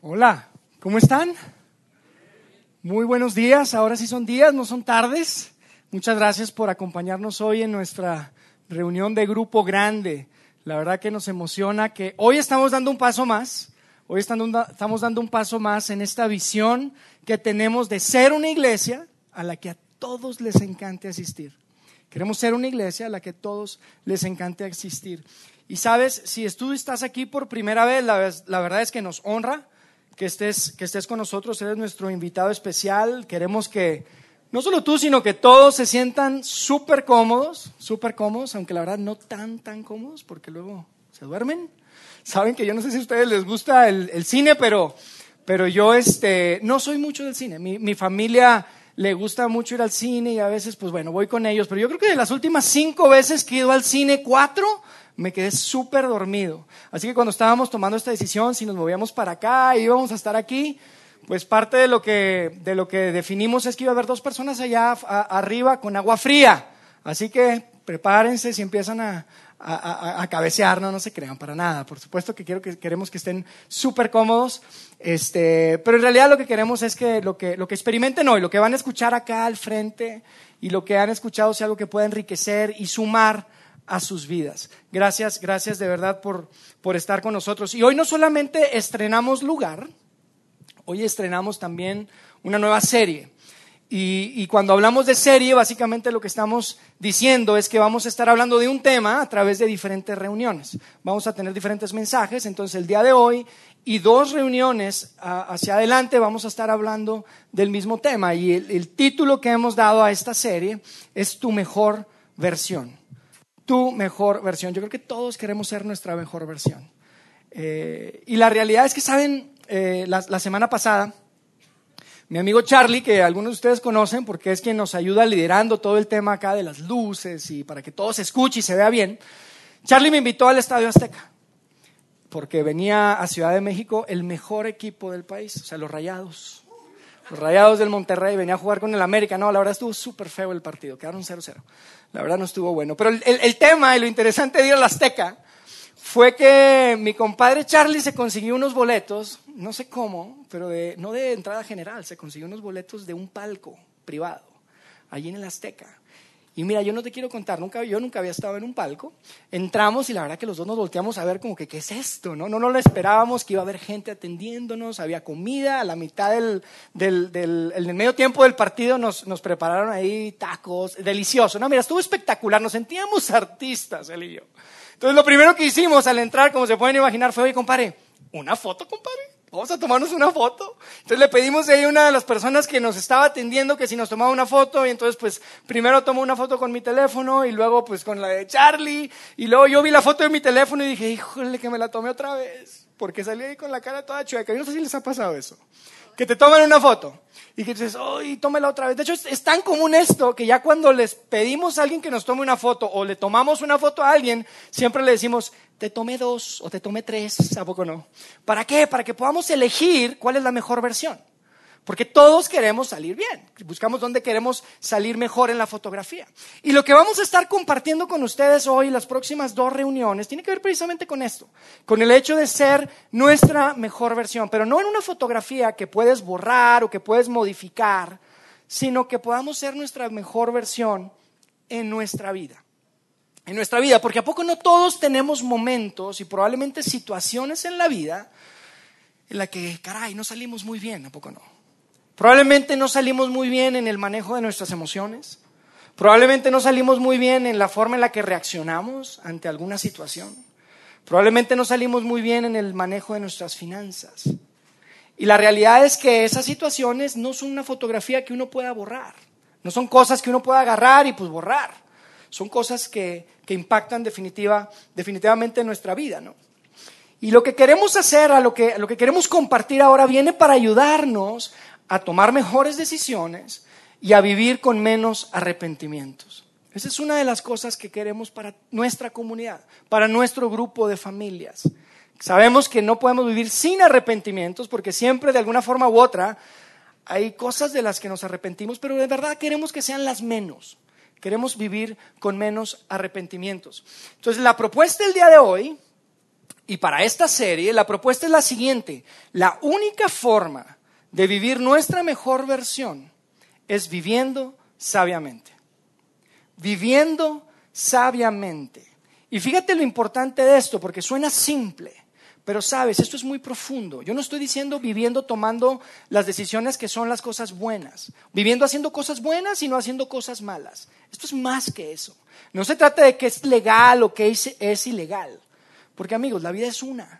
Hola, ¿cómo están? Muy buenos días, ahora sí son días, no son tardes. Muchas gracias por acompañarnos hoy en nuestra reunión de grupo grande. La verdad que nos emociona que hoy estamos dando un paso más, hoy estamos dando un paso más en esta visión que tenemos de ser una iglesia a la que a todos les encante asistir. Queremos ser una iglesia a la que a todos les encante asistir. Y sabes, si tú estás aquí por primera vez, la verdad es que nos honra que estés, que estés con nosotros, eres nuestro invitado especial. Queremos que no solo tú, sino que todos se sientan súper cómodos, súper cómodos, aunque la verdad no tan, tan cómodos, porque luego se duermen. Saben que yo no sé si a ustedes les gusta el, cine, pero, pero yo este, no soy mucho del cine. Mi, mi familia le gusta mucho ir al cine y a veces, pues bueno, voy con ellos. Pero yo creo que de las últimas cinco veces que he ido al cine, cuatro me quedé súper dormido. Así que cuando estábamos tomando esta decisión, si nos movíamos para acá, íbamos a estar aquí, pues parte de lo que, de lo que definimos es que iba a haber dos personas allá arriba con agua fría. Así que prepárense si empiezan a, a, cabecear, no, no se crean para nada. Por supuesto que, quiero que queremos que estén súper cómodos, este, pero en realidad lo que queremos es que lo, que lo que experimenten hoy, lo que van a escuchar acá al frente y lo que han escuchado sea algo que pueda enriquecer y sumar a sus vidas. Gracias, gracias de verdad por, por estar con nosotros. Y hoy no solamente estrenamos lugar, hoy estrenamos también una nueva serie. Y, y, cuando hablamos de serie, básicamente lo que estamos diciendo es que vamos a estar hablando de un tema a través de diferentes reuniones. Vamos a tener diferentes mensajes. Entonces, el día de hoy y dos reuniones hacia adelante vamos a estar hablando del mismo tema. Y el, el título que hemos dado a esta serie es Tu mejor versión tu mejor versión. Yo creo que todos queremos ser nuestra mejor versión. Eh, y la realidad es que, ¿saben? Eh, la, semana pasada, mi amigo Charlie, que algunos de ustedes conocen porque es quien nos ayuda liderando todo el tema acá de las luces y para que todo se escuche y se vea bien, Charlie me invitó al Estadio Azteca porque venía a Ciudad de México el mejor equipo del país, o sea, los Rayados. Los Rayados del Monterrey venía a jugar con el América. No, la verdad estuvo súper feo el partido, quedaron 0-0. La verdad no estuvo bueno. Pero el, tema y lo interesante de ir la Azteca fue que mi compadre Charlie se consiguió unos boletos, no sé cómo, pero no de entrada general, se consiguió unos boletos de un palco privado, allí en el Azteca. Y mira, yo no te quiero contar, nunca, yo nunca había estado en un palco. Entramos y la verdad que los dos nos volteamos a ver como que, ¿qué es esto? No, no, no lo esperábamos, que iba a haber gente atendiéndonos, había comida, a la mitad del, del, del el medio tiempo del partido nos, nos prepararon ahí tacos, delicioso. No, mira, estuvo espectacular, nos sentíamos artistas, él y yo. Entonces lo primero que hicimos al entrar, como se pueden imaginar, fue, oye, compadre, ¿una foto, compadre? Vamos a tomarnos una foto. Entonces le pedimos a una de las personas que nos estaba atendiendo que si nos tomaba una foto y entonces pues primero tomó una foto con mi teléfono y luego pues con la de Charlie y luego yo vi la foto de mi teléfono y dije, híjole que me la tomé otra vez porque salí ahí con la cara toda chueca. Yo no sé si les ha pasado eso. Que te toman una foto y que dices, ¡ay, tómela otra vez! De hecho, es, tan común esto que ya cuando les pedimos a alguien que nos tome una foto o le tomamos una foto a alguien, siempre le decimos, te tomé dos o te tomé tres, ¿a poco no? ¿Para qué? Para que podamos elegir cuál es la mejor versión. Porque todos queremos salir bien, buscamos dónde queremos salir mejor en la fotografía. Y lo que vamos a estar compartiendo con ustedes hoy, las próximas dos reuniones, tiene que ver precisamente con esto, con el hecho de ser nuestra mejor versión, pero no en una fotografía que puedes borrar o que puedes modificar, sino que podamos ser nuestra mejor versión en nuestra vida en nuestra vida, porque a poco no todos tenemos momentos y probablemente situaciones en la vida en la que, caray, no salimos muy bien, a poco no. Probablemente no salimos muy bien en el manejo de nuestras emociones, probablemente no salimos muy bien en la forma en la que reaccionamos ante alguna situación, probablemente no salimos muy bien en el manejo de nuestras finanzas. Y la realidad es que esas situaciones no son una fotografía que uno pueda borrar, no son cosas que uno pueda agarrar y pues borrar son cosas que, impactan definitiva, definitivamente nuestra vida, ¿no? Y lo que queremos hacer, lo que, lo que queremos compartir ahora, viene para ayudarnos a tomar mejores decisiones y a vivir con menos arrepentimientos. Esa es una de las cosas que queremos para nuestra comunidad, para nuestro grupo de familias. Sabemos que no podemos vivir sin arrepentimientos porque siempre de alguna forma u otra hay cosas de las que nos arrepentimos, pero de verdad queremos que sean las menos. Queremos vivir con menos arrepentimientos. Entonces, la propuesta del día de hoy Y para esta serie la propuesta es la siguiente. La única forma de vivir nuestra mejor versión es viviendo sabiamente. Viviendo sabiamente. Y fíjate lo importante de esto, porque suena simple, pero sabes, esto es muy profundo. Yo no estoy diciendo viviendo tomando las decisiones que son las cosas buenas, viviendo haciendo cosas buenas y no haciendo cosas malas. Esto es más que eso. No se trata de que es legal o que es, ilegal. Porque amigos, la vida es una.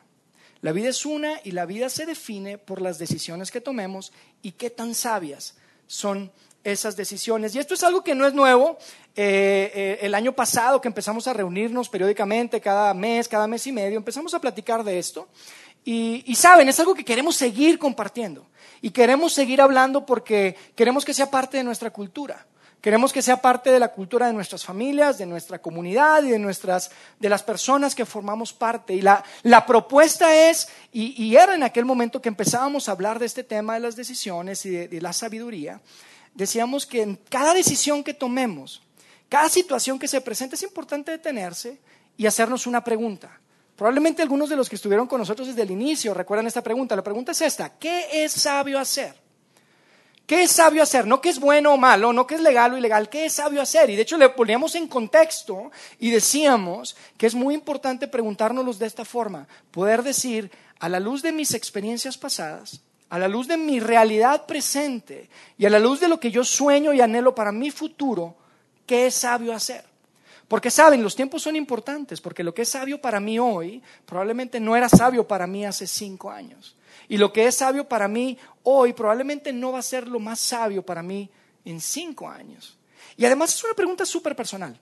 La vida es una y la vida se define por las decisiones que tomemos y qué tan sabias son esas decisiones. Y esto es algo que no es nuevo. Eh, eh, el año pasado que empezamos a reunirnos periódicamente, cada mes, cada mes y medio, empezamos a platicar de esto. Y, y, saben, es algo que queremos seguir compartiendo. Y queremos seguir hablando porque queremos que sea parte de nuestra cultura. Queremos que sea parte de la cultura de nuestras familias, de nuestra comunidad y de, nuestras, de las personas que formamos parte. Y la, la propuesta es, y, era en aquel momento que empezábamos a hablar de este tema de las decisiones y de, de la sabiduría, decíamos que en cada decisión que tomemos, cada situación que se presente, es importante detenerse y hacernos una pregunta. Probablemente algunos de los que estuvieron con nosotros desde el inicio recuerdan esta pregunta. La pregunta es esta, ¿qué es sabio hacer? ¿Qué es sabio hacer? No qué es bueno o malo, no qué es legal o ilegal, ¿qué es sabio hacer? Y de hecho le poníamos en contexto y decíamos que es muy importante preguntárnoslos de esta forma, poder decir, a la luz de mis experiencias pasadas, a la luz de mi realidad presente y a la luz de lo que yo sueño y anhelo para mi futuro, ¿qué es sabio hacer? Porque saben, los tiempos son importantes, porque lo que es sabio para mí hoy probablemente no era sabio para mí hace cinco años. Y lo que es sabio para mí hoy probablemente no va a ser lo más sabio para mí en cinco años. Y además es una pregunta súper personal,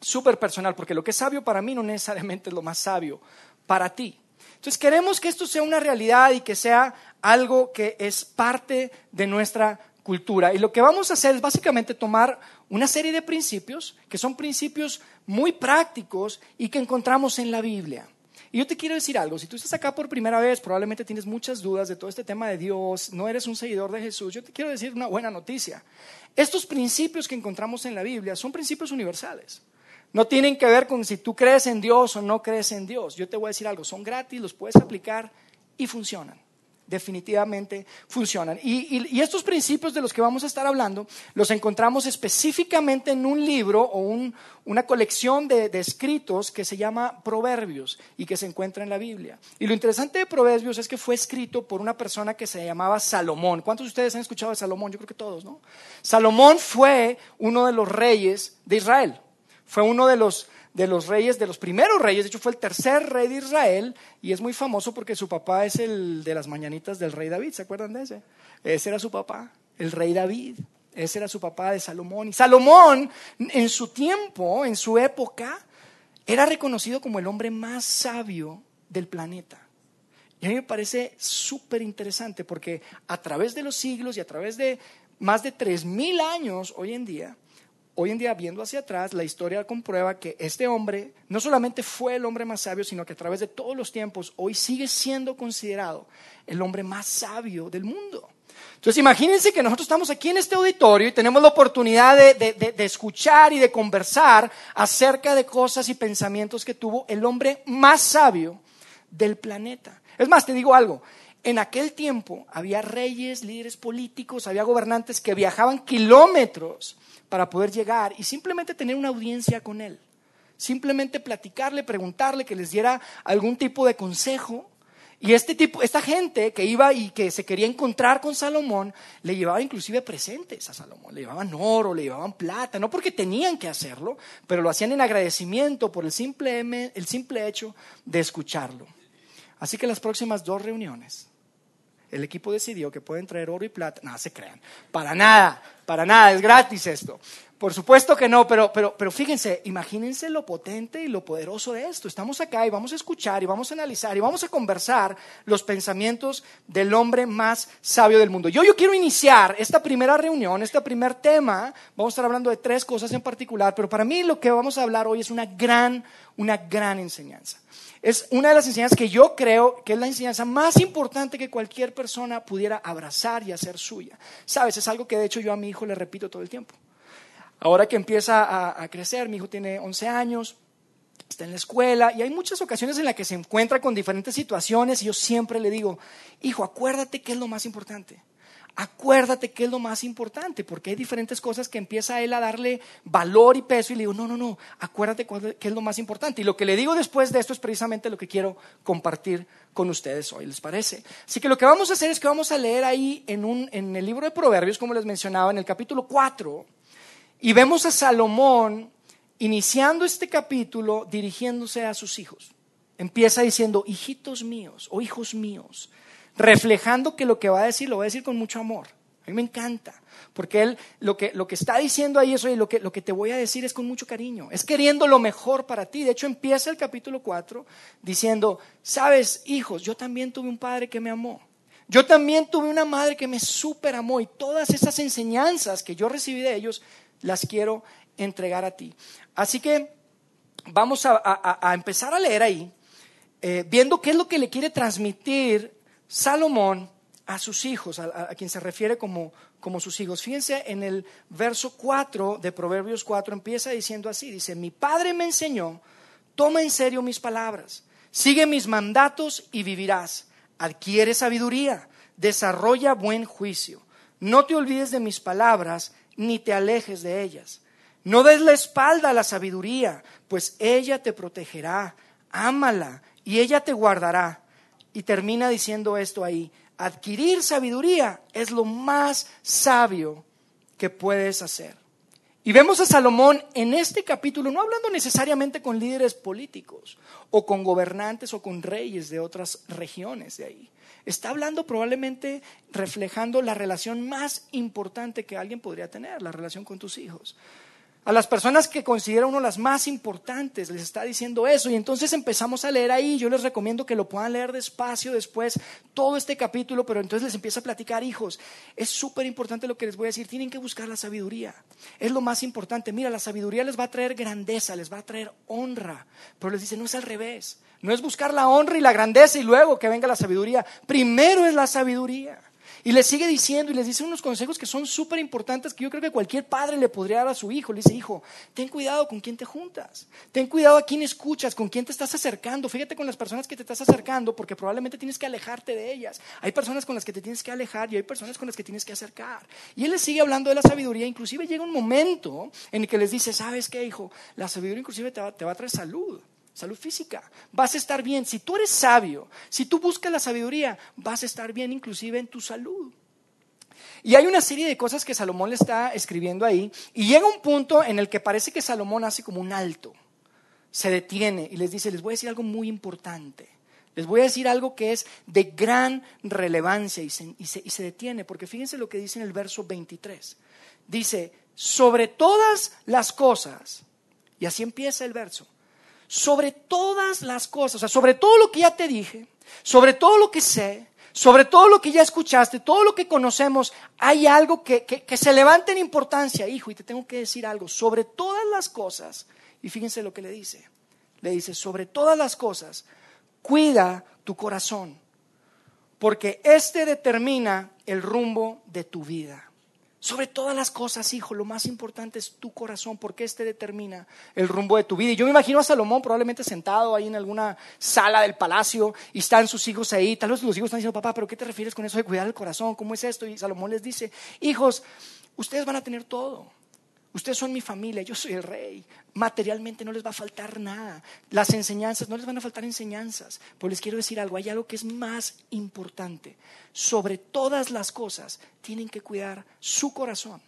súper personal, porque lo que es sabio para mí no necesariamente es lo más sabio para ti. Entonces queremos que esto sea una realidad y que sea algo que es parte de nuestra cultura. Y lo que vamos a hacer es básicamente tomar una serie de principios que son principios muy prácticos y que encontramos en la Biblia. Y yo te quiero decir algo, si tú estás acá por primera vez, probablemente tienes muchas dudas de todo este tema de Dios, no eres un seguidor de Jesús, yo te quiero decir una buena noticia. Estos principios que encontramos en la Biblia son principios universales. No tienen que ver con si tú crees en Dios o no crees en Dios. Yo te voy a decir algo, son gratis, los puedes aplicar y funcionan definitivamente funcionan. Y, estos principios de los que vamos a estar hablando los encontramos específicamente en un libro o una colección de, escritos que se llama Proverbios y que se encuentra en la Biblia. Y lo interesante de Proverbios es que fue escrito por una persona que se llamaba Salomón. ¿Cuántos de ustedes han escuchado de Salomón? Yo creo que todos, ¿no? Salomón fue uno de los reyes de Israel. Fue uno de los de los reyes, de los primeros reyes, de hecho fue el tercer rey de Israel y es muy famoso porque su papá es el de las mañanitas del rey David, ¿se acuerdan de ese? Ese era su papá, el rey David, ese era su papá de Salomón. Y Salomón en su tiempo, en su época, era reconocido como el hombre más sabio del planeta. Y a mí me parece súper interesante porque a través de los siglos y a través de más de tres mil años hoy en día, hoy en día, viendo hacia atrás, la historia comprueba que este hombre no solamente fue el hombre más sabio, sino que a través de todos los tiempos, hoy sigue siendo considerado el hombre más sabio del mundo. Entonces, imagínense que nosotros estamos aquí en este auditorio y tenemos la oportunidad de, escuchar y de conversar acerca de cosas y pensamientos que tuvo el hombre más sabio del planeta. Es más, te digo algo, en aquel tiempo había reyes, líderes políticos, había gobernantes que viajaban kilómetros para poder llegar y simplemente tener una audiencia con él. Simplemente platicarle, preguntarle, que les diera algún tipo de consejo. Y este tipo, esta gente que iba y que se quería encontrar con Salomón, le llevaba inclusive presentes a Salomón, le llevaban oro, le llevaban plata, no porque tenían que hacerlo, pero lo hacían en agradecimiento por el simple, el simple hecho de escucharlo. Así que las próximas dos reuniones, el equipo decidió que pueden traer oro y plata. No, se crean. Para nada, para nada, es gratis esto. Por supuesto que no, pero, pero, pero fíjense, imagínense lo potente y lo poderoso de esto. Estamos acá y vamos a escuchar y vamos a analizar y vamos a conversar los pensamientos del hombre más sabio del mundo. Yo, yo quiero iniciar esta primera reunión, este primer tema. Vamos a estar hablando de tres cosas en particular, pero para mí lo que vamos a hablar hoy es una gran, una gran enseñanza. Es una de las enseñanzas que yo creo que es la enseñanza más importante que cualquier persona pudiera abrazar y hacer suya. Sabes, es algo que de hecho yo a mi hijo le repito todo el tiempo. Ahora que empieza a, crecer, mi hijo tiene 11 años está en la escuela y hay muchas ocasiones en las que se encuentra con diferentes situaciones y yo siempre le digo, hijo, acuérdate qué es lo más importante. Acuérdate qué es lo más importante, porque hay diferentes cosas que empieza él a darle valor y peso y le digo, no, no, no, acuérdate qué es lo más importante. Y lo que le digo después de esto es precisamente lo que quiero compartir con ustedes hoy, ¿les parece? Así que lo que vamos a hacer es que vamos a leer ahí en, un, en el libro de Proverbios, como les mencionaba, en el capítulo 4, y vemos a Salomón iniciando este capítulo dirigiéndose a sus hijos. Empieza diciendo, hijitos míos o hijos míos, reflejando que lo que va a decir lo va a decir con mucho amor. A mí me encanta, porque él lo que, lo que está diciendo ahí es, oye, lo que, lo que te voy a decir es con mucho cariño, es queriendo lo mejor para ti. De hecho, empieza el capítulo 4 diciendo, sabes, hijos, yo también tuve un padre que me amó. Yo también tuve una madre que me super amó y todas esas enseñanzas que yo recibí de ellos las quiero entregar a ti. Así que vamos a, empezar a leer ahí, eh, viendo qué es lo que le quiere transmitir Salomón a sus hijos, a, quien se refiere como, como sus hijos. Fíjense en el verso 4 de Proverbios 4, empieza diciendo así, dice, mi padre me enseñó, toma en serio mis palabras, sigue mis mandatos y vivirás, adquiere sabiduría, desarrolla buen juicio, no te olvides de mis palabras, ni te alejes de ellas. No des la espalda a la sabiduría, pues ella te protegerá. Ámala y ella te guardará. Y termina diciendo esto ahí. Adquirir sabiduría es lo más sabio que puedes hacer. Y vemos a Salomón en este capítulo, no hablando necesariamente con líderes políticos o con gobernantes o con reyes de otras regiones de ahí. Está hablando probablemente reflejando la relación más importante que alguien podría tener, la relación con tus hijos. A las personas que considera uno las más importantes les está diciendo eso y entonces empezamos a leer ahí. Yo les recomiendo que lo puedan leer despacio después todo este capítulo, pero entonces les empieza a platicar, hijos, es súper importante lo que les voy a decir, tienen que buscar la sabiduría. Es lo más importante. Mira, la sabiduría les va a traer grandeza, les va a traer honra, pero les dice, no es al revés. No es buscar la honra y la grandeza y luego que venga la sabiduría. Primero es la sabiduría. Y le sigue diciendo y les dice unos consejos que son súper importantes que yo creo que cualquier padre le podría dar a su hijo. Le dice, hijo, ten cuidado con quién te juntas. Ten cuidado a quién escuchas, con quién te estás acercando. Fíjate con las personas que te estás acercando porque probablemente tienes que alejarte de ellas. Hay personas con las que te tienes que alejar y hay personas con las que tienes que acercar. Y él les sigue hablando de la sabiduría. Inclusive llega un momento en el que les dice, ¿sabes qué, hijo? La sabiduría inclusive te va, te va a traer salud salud física. Vas a estar bien. Si tú eres sabio, si tú buscas la sabiduría, vas a estar bien inclusive en tu salud. Y hay una serie de cosas que Salomón le está escribiendo ahí y llega un punto en el que parece que Salomón hace como un alto, se detiene y les dice, les voy a decir algo muy importante. Les voy a decir algo que es de gran relevancia y se, y se detiene, porque fíjense lo que dice en el verso 23. Dice, sobre todas las cosas, y así empieza el verso, sobre todas las cosas, o sea, sobre todo lo que ya te dije, sobre todo lo que sé, sobre todo lo que ya escuchaste, todo lo que conocemos, hay algo que, que, se levanta en importancia, hijo, y te tengo que decir algo, sobre todas las cosas, y fíjense lo que le dice, le dice, sobre todas las cosas, cuida tu corazón, porque este determina el rumbo de tu vida. Sobre todas las cosas, hijo, lo más importante es tu corazón, porque este determina el rumbo de tu vida. Y yo me imagino a Salomón probablemente sentado ahí en alguna sala del palacio y están sus hijos ahí. Tal vez los hijos están diciendo, papá, pero ¿qué te refieres con eso de cuidar el corazón? ¿Cómo es esto? Y Salomón les dice, hijos, ustedes van a tener todo. Ustedes son mi familia, yo soy el rey. Materialmente no les va a faltar nada. Las enseñanzas, no les van a faltar enseñanzas. Pues les quiero decir algo, hay algo que es más importante. Sobre todas las cosas, tienen que cuidar su corazón.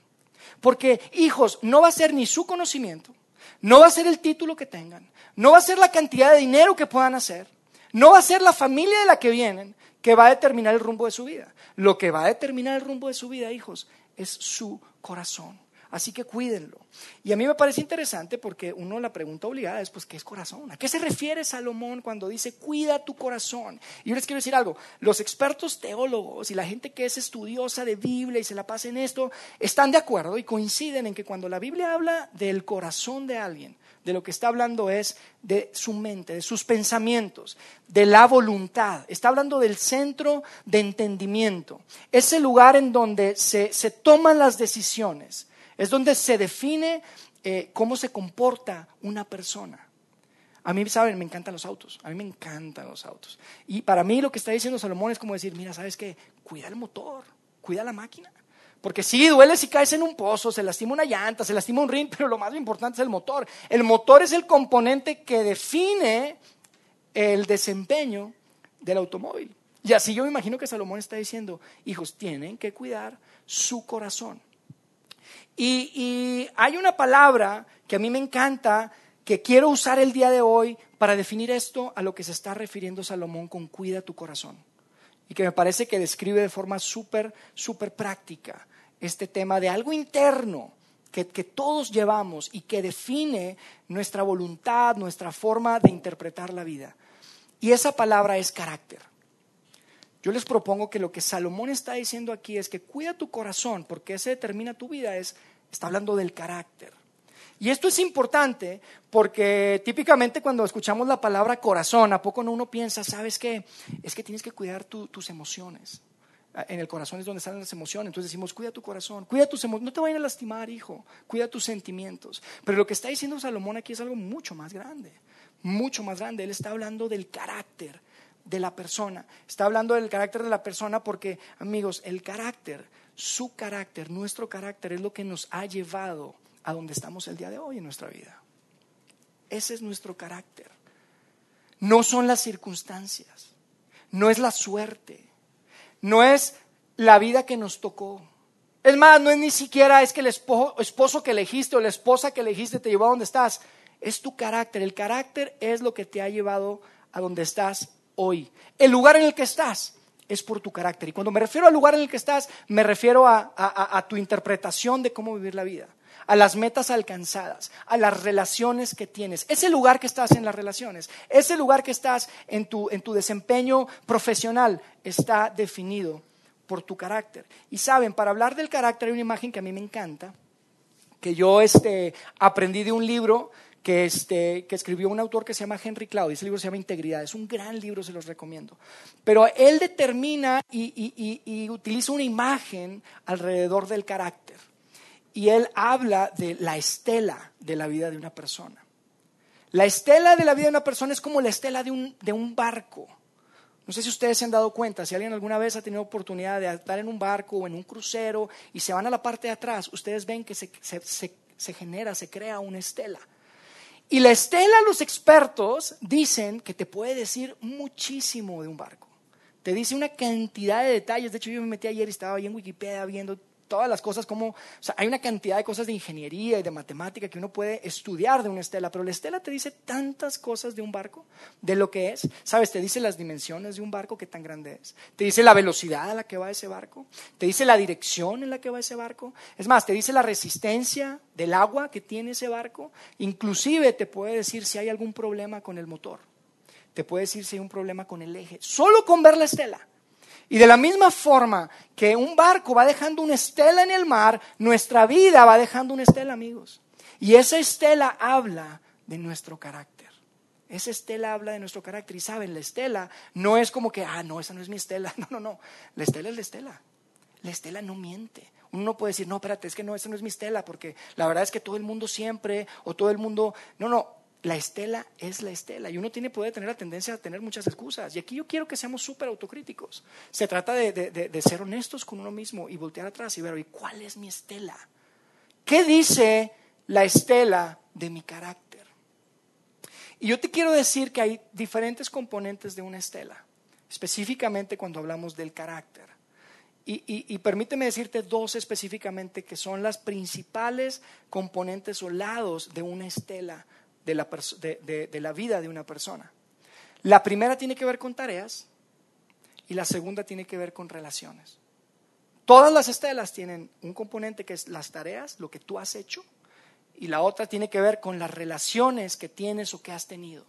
Porque, hijos, no va a ser ni su conocimiento, no va a ser el título que tengan, no va a ser la cantidad de dinero que puedan hacer, no va a ser la familia de la que vienen que va a determinar el rumbo de su vida. Lo que va a determinar el rumbo de su vida, hijos, es su corazón. Así que cuídenlo. Y a mí me parece interesante porque uno la pregunta obligada es, pues, ¿qué es corazón? ¿A qué se refiere Salomón cuando dice, cuida tu corazón? Y yo les quiero decir algo, los expertos teólogos y la gente que es estudiosa de Biblia y se la pasa en esto, están de acuerdo y coinciden en que cuando la Biblia habla del corazón de alguien, de lo que está hablando es de su mente, de sus pensamientos, de la voluntad. Está hablando del centro de entendimiento, ese lugar en donde se, se toman las decisiones es donde se define eh, cómo se comporta una persona. A mí, saben, me encantan los autos. A mí me encantan los autos. Y para mí lo que está diciendo Salomón es como decir, mira, ¿sabes qué? Cuida el motor, cuida la máquina. Porque sí, duele si caes en un pozo, se lastima una llanta, se lastima un ring, pero lo más importante es el motor. El motor es el componente que define el desempeño del automóvil. Y así yo me imagino que Salomón está diciendo, hijos, tienen que cuidar su corazón. Y, hay una palabra que a mí me encanta, que quiero usar el día de hoy para definir esto a lo que se está refiriendo Salomón con cuida tu corazón. Y que me parece que describe de forma súper, súper práctica este tema de algo interno que, todos llevamos y que define nuestra voluntad, nuestra forma de interpretar la vida. Y esa palabra es carácter. Yo les propongo que lo que Salomón está diciendo aquí es que cuida tu corazón, porque ese determina tu vida, es, está hablando del carácter. Y esto es importante porque típicamente cuando escuchamos la palabra corazón, ¿a poco no uno piensa, sabes qué? Es que tienes que cuidar tus emociones en el corazón es donde están las emociones. Entonces decimos, cuida tu corazón, cuida tus emociones, no te vayan a lastimar, hijo, cuida tus sentimientos. Pero lo que está diciendo Salomón aquí es algo mucho más grande, mucho más grande. Él está hablando del carácter de la persona. Está hablando del carácter de la persona porque, amigos, el carácter, su carácter, nuestro carácter es lo que nos ha llevado a donde estamos el día de hoy en nuestra vida. Ese es nuestro carácter. No son las circunstancias, no es la suerte no es la vida que nos tocó. Es más, no es ni siquiera es que el esposo, que elegiste o la esposa que elegiste te llevó a donde estás. Es tu carácter. El carácter es lo que te ha llevado a donde estás hoy. El lugar en el que estás es por tu carácter. Y cuando me refiero al lugar en el que estás, me refiero a tu interpretación de cómo vivir la vida a las metas alcanzadas, a las relaciones que tienes. Ese lugar que estás en las relaciones, ese lugar que estás en tu, en tu desempeño profesional está definido por tu carácter. Y saben, para hablar del carácter hay una imagen que a mí me encanta, que yo este, aprendí de un libro que, este, que escribió un autor que se llama Henry Cloud, ese libro se llama Integridad, es un gran libro, se los recomiendo. Pero él determina y utiliza una imagen alrededor del carácter y él habla de la estela de la vida de una persona. La estela de la vida de una persona es como la estela de un, de un barco. No sé si ustedes se han dado cuenta, si alguien alguna vez ha tenido oportunidad de estar en un barco o en un crucero y se van a la parte de atrás, ustedes ven que se, se genera, se crea una estela. Y la estela, los expertos dicen que te puede decir muchísimo de un barco. Te dice una cantidad de detalles. De hecho, yo me metí ayer y estaba ahí en Wikipedia viendo todas las cosas como, hay una cantidad de cosas de ingeniería y de matemática que uno puede estudiar de una estela, pero la estela te dice tantas cosas de un barco, de lo que es, sabes, te dice las dimensiones de un barco, qué tan grande es, te dice la velocidad a la que va ese barco, te dice la dirección en la que va ese barco, es más, te dice la resistencia del agua que tiene ese barco, inclusive te puede decir si hay algún problema con el motor, te puede decir si hay un problema con el eje, solo con ver la estela. Y de la misma forma que un barco va dejando una estela en el mar, nuestra vida va dejando una estela, amigos. Y esa estela habla de nuestro carácter. Esa estela habla de nuestro carácter. Y saben, la estela no es como que, ah, no, esa no es mi estela. No, no, no. La estela es la estela. La estela no miente. Uno no puede decir, no, espérate, es que no, esa no es mi estela, porque la verdad es que todo el mundo siempre, o todo el mundo, no, no, la estela es la estela y uno tiene, puede tener la tendencia a tener muchas excusas. Y aquí yo quiero que seamos súper autocríticos. Se trata de, ser honestos con uno mismo y voltear atrás y ver, ¿y cuál es mi estela? ¿Qué dice la estela de mi carácter? Y yo te quiero decir que hay diferentes componentes de una estela, específicamente cuando hablamos del carácter. y, permíteme decirte dos específicamente que son las principales componentes o lados de una estela de la, de, la vida de una persona. La primera tiene que ver con tareas y la segunda tiene que ver con relaciones. Todas las estelas tienen un componente que es las tareas, lo que tú has hecho, y la otra tiene que ver con las relaciones que tienes o que has tenido.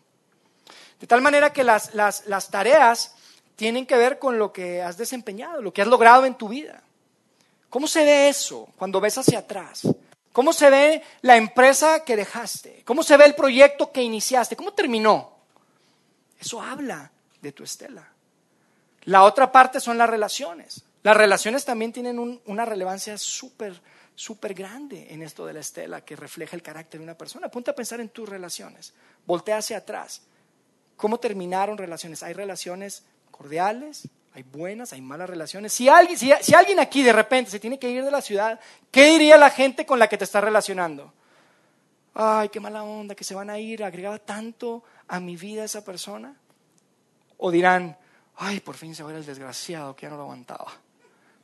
De tal manera que las, las, las tareas tienen que ver con lo que has desempeñado, lo que has logrado en tu vida. ¿Cómo se ve eso cuando ves hacia atrás? ¿Cómo se ve la empresa que dejaste? ¿Cómo se ve el proyecto que iniciaste? ¿Cómo terminó? Eso habla de tu estela. La otra parte son las relaciones. Las relaciones también tienen una relevancia súper, súper grande en esto de la estela que refleja el carácter de una persona. Ponte a pensar en tus relaciones. Voltea hacia atrás. ¿Cómo terminaron relaciones? Hay relaciones cordiales, hay buenas, hay malas relaciones. Si alguien, si, alguien aquí de repente se tiene que ir de la ciudad, ¿qué diría la gente con la que te está relacionando? Ay, qué mala onda, que se van a ir, agregaba tanto a mi vida esa persona. O dirán, ay, por fin se va el desgraciado que ya no lo aguantaba.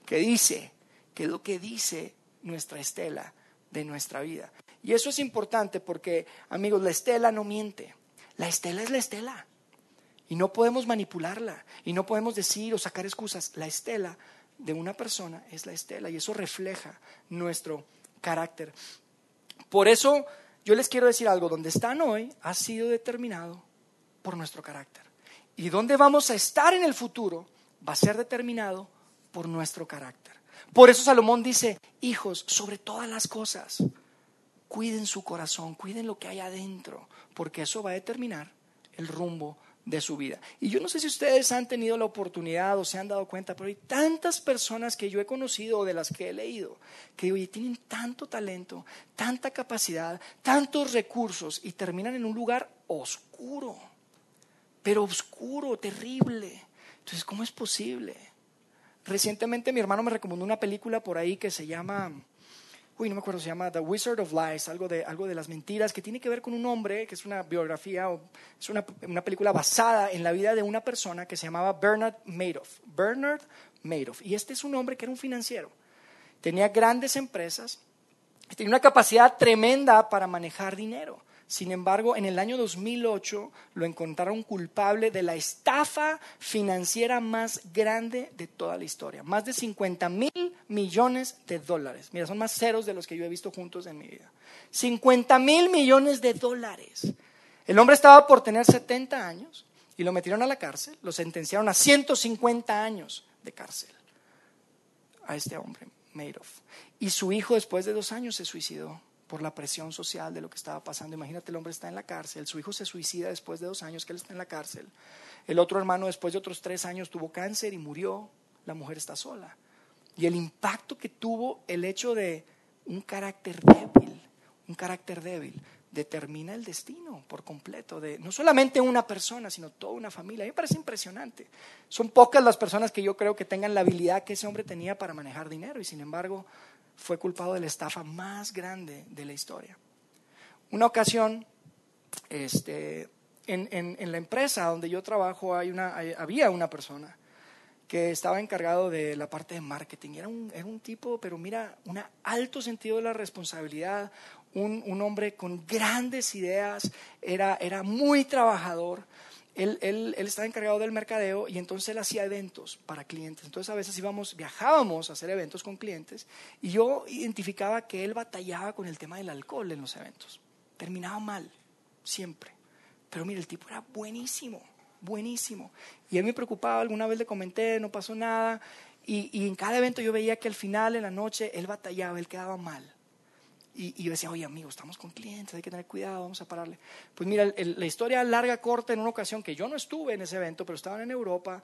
¿Qué dice? ¿Qué es lo que dice nuestra estela de nuestra vida? Y eso es importante porque, amigos, la estela no miente. La estela es la estela. Y no podemos manipularla. Y no podemos decir o sacar excusas. La estela de una persona es la estela. Y eso refleja nuestro carácter. Por eso yo les quiero decir algo. Donde están hoy ha sido determinado por nuestro carácter. Y donde vamos a estar en el futuro va a ser determinado por nuestro carácter. Por eso Salomón dice, hijos, sobre todas las cosas, cuiden su corazón, cuiden lo que hay adentro, porque eso va a determinar el rumbo de su vida. Y yo no sé si ustedes han tenido la oportunidad o se han dado cuenta, pero hay tantas personas que yo he conocido o de las que he leído que oye, tienen tanto talento, tanta capacidad, tantos recursos y terminan en un lugar oscuro pero oscuro, terrible. Entonces, ¿cómo es posible? Recientemente mi hermano me recomendó una película por ahí que se llama, uy, no me acuerdo, se llama The Wizard of Lies, algo de, algo de las mentiras, que tiene que ver con un hombre, que es una biografía, es una, una película basada en la vida de una persona que se llamaba Bernard Madoff. Bernard Madoff. Y este es un hombre que era un financiero. Tenía grandes empresas, tenía una capacidad tremenda para manejar dinero. Sin embargo, en el año 2008 lo encontraron culpable de la estafa financiera más grande de toda la historia. Más de 50 mil millones de dólares. Mira, son más ceros de los que yo he visto juntos en mi vida. 50 mil millones de dólares. El hombre estaba por tener 70 años y lo metieron a la cárcel. Lo sentenciaron a 150 años de cárcel a este hombre, Madoff. Y su hijo después de dos años se suicidó por la presión social de lo que estaba pasando. Imagínate, el hombre está en la cárcel, su hijo se suicida después de dos años que él está en la cárcel. El otro hermano después de otros tres años tuvo cáncer y murió. La mujer está sola. Y el impacto que tuvo el hecho de un carácter débil, un carácter débil, determina el destino por completo de no solamente una persona, sino toda una familia. A mí me parece impresionante. Son pocas las personas que yo creo que tengan la habilidad que ese hombre tenía para manejar dinero y sin embargo fue culpado de la estafa más grande de la historia. Una ocasión, este, en, la empresa donde yo trabajo hay una, había una persona que estaba encargado de la parte de marketing. Era un, era un tipo, pero mira, un alto sentido de la responsabilidad, un, un hombre con grandes ideas, era, era muy trabajador él, él, estaba encargado del mercadeo y entonces él hacía eventos para clientes. Entonces a veces íbamos, viajábamos a hacer eventos con clientes y yo identificaba que él batallaba con el tema del alcohol en los eventos. Terminaba mal, siempre. Pero mire, el tipo era buenísimo, buenísimo. Y él me preocupaba, alguna vez le comenté, no pasó nada. Y, y en cada evento yo veía que al final, en la noche, él batallaba, él quedaba mal. Y, yo decía, oye amigo, estamos con clientes, hay que tener cuidado, vamos a pararle. Pues mira, la historia larga, corta, en una ocasión que yo no estuve en ese evento, pero estaban en Europa,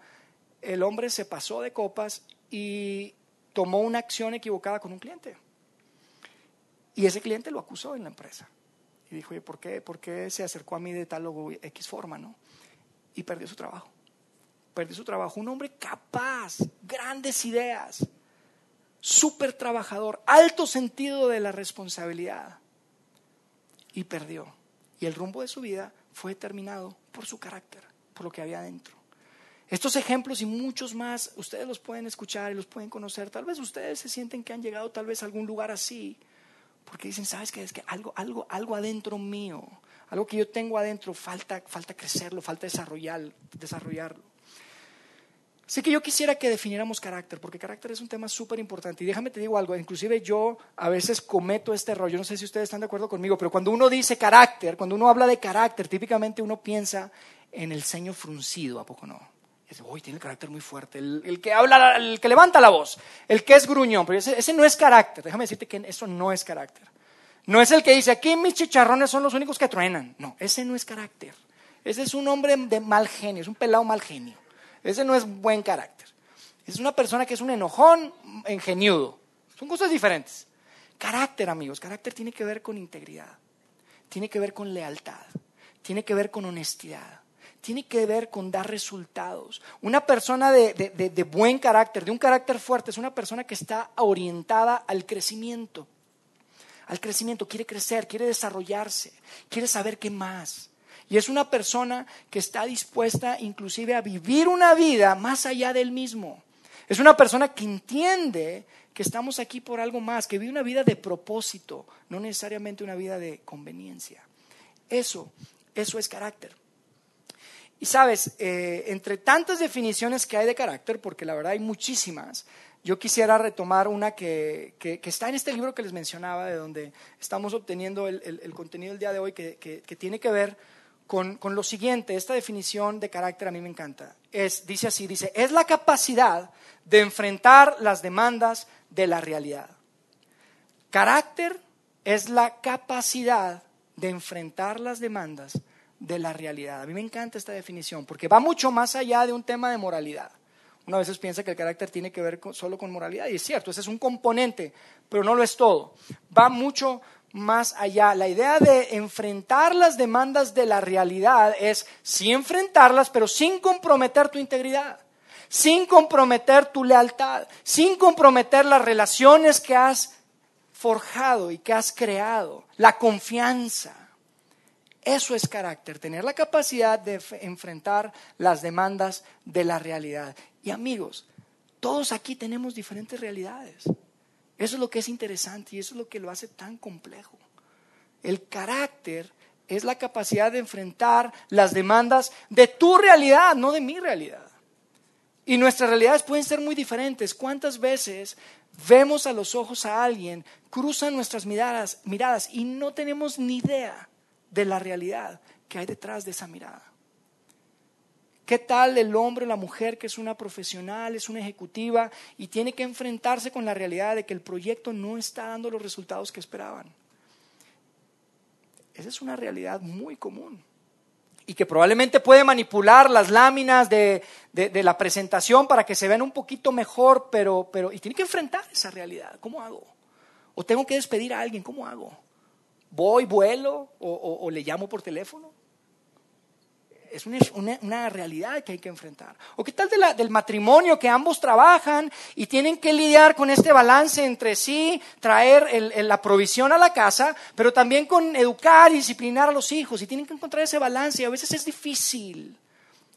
el hombre se pasó de copas y tomó una acción equivocada con un cliente. Y ese cliente lo acusó en la empresa. Y dijo, oye, ¿por qué, ¿por qué se acercó a mí de tal o X forma? ¿no? Y perdió su trabajo. Perdió su trabajo. Un hombre capaz, grandes ideas súper trabajador, alto sentido de la responsabilidad. Y perdió. Y el rumbo de su vida fue determinado por su carácter, por lo que había dentro. Estos ejemplos y muchos más, ustedes los pueden escuchar y los pueden conocer. Tal vez ustedes se sienten que han llegado tal vez a algún lugar así, porque dicen, ¿sabes qué? Es que algo, algo, algo adentro mío, algo que yo tengo adentro, falta, falta crecerlo, falta desarrollar, desarrollarlo. Así que yo quisiera que definiéramos carácter, porque carácter es un tema súper importante. Y déjame te digo algo, inclusive yo a veces cometo este error, yo no sé si ustedes están de acuerdo conmigo, pero cuando uno dice carácter, cuando uno habla de carácter, típicamente uno piensa en el ceño fruncido, ¿a poco no? dice, uy, tiene el carácter muy fuerte, el, que habla, el que levanta la voz, el que es gruñón, pero ese, ese no es carácter, déjame decirte que eso no es carácter. No es el que dice, aquí mis chicharrones son los únicos que truenan. No, ese no es carácter. Ese es un hombre de mal genio, es un pelado mal genio. Ese no es buen carácter. Es una persona que es un enojón ingenudo. Son cosas diferentes. Carácter, amigos, carácter tiene que ver con integridad, tiene que ver con lealtad, tiene que ver con honestidad, tiene que ver con dar resultados. Una persona de, buen carácter, de un carácter fuerte, es una persona que está orientada al crecimiento. Al crecimiento, quiere crecer, quiere desarrollarse, quiere saber qué más. Y es una persona que está dispuesta inclusive a vivir una vida más allá del mismo. Es una persona que entiende que estamos aquí por algo más, que vive una vida de propósito, no necesariamente una vida de conveniencia. Eso, eso es carácter. Y sabes, eh, entre tantas definiciones que hay de carácter, porque la verdad hay muchísimas, yo quisiera retomar una que, está en este libro que les mencionaba, de donde estamos obteniendo el, contenido del día de hoy, que, tiene que ver con, con, lo siguiente. Esta definición de carácter a mí me encanta. Es, dice así, dice, es la capacidad de enfrentar las demandas de la realidad. Carácter es la capacidad de enfrentar las demandas de la realidad. A mí me encanta esta definición porque va mucho más allá de un tema de moralidad. Una veces piensa que el carácter tiene que ver solo con moralidad y es cierto, ese es un componente, pero no lo es todo. Va mucho más allá. La idea de enfrentar las demandas de la realidad es sí enfrentarlas, pero sin comprometer tu integridad, sin comprometer tu lealtad, sin comprometer las relaciones que has forjado y que has creado, la confianza. Eso es carácter, tener la capacidad de enfrentar las demandas de la realidad. Y amigos, todos aquí tenemos diferentes realidades. Eso es lo que es interesante y eso es lo que lo hace tan complejo. El carácter es la capacidad de enfrentar las demandas de tu realidad, no de mi realidad. Y nuestras realidades pueden ser muy diferentes. ¿Cuántas veces vemos a los ojos a alguien, cruzan nuestras miradas, miradas y no tenemos ni idea de la realidad que hay detrás de esa mirada. ¿Qué tal el hombre o la mujer que es una profesional, es una ejecutiva y tiene que enfrentarse con la realidad de que el proyecto no está dando los resultados que esperaban? Esa es una realidad muy común y que probablemente puede manipular las láminas de, la presentación para que se vean un poquito mejor, pero, pero y tiene que enfrentar esa realidad. ¿Cómo hago? O tengo que despedir a alguien, ¿cómo hago? voy, vuelo o, le llamo por teléfono. Es una, realidad que hay que enfrentar. ¿O qué tal del matrimonio que ambos trabajan y tienen que lidiar con este balance entre sí, traer la provisión a la casa, pero también con educar y disciplinar a los hijos y tienen que encontrar ese balance y a veces es difícil.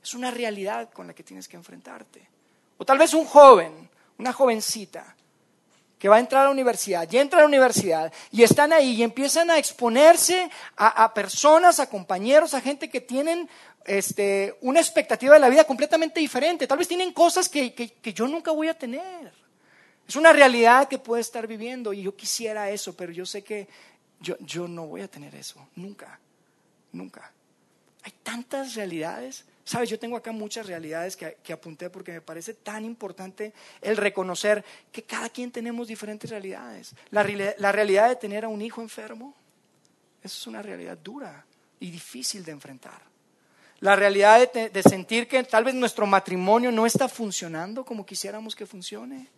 Es una realidad con la que tienes que enfrentarte. O tal vez un joven, una jovencita que va a entrar a la universidad, y entra a la universidad, y están ahí y empiezan a exponerse a, personas, a compañeros, a gente que tienen este, una expectativa de la vida completamente diferente. Tal vez tienen cosas que, que yo nunca voy a tener. Es una realidad que puede estar viviendo y yo quisiera eso, pero yo sé que yo, yo no voy a tener eso, nunca, nunca. Hay tantas realidades Sabes, yo tengo acá muchas realidades que, apunté porque me parece tan importante el reconocer que cada quien tenemos diferentes realidades. La, realidad de tener a un hijo enfermo, eso es una realidad dura y difícil de enfrentar. La realidad de, de sentir que tal vez nuestro matrimonio no está funcionando como quisiéramos que funcione.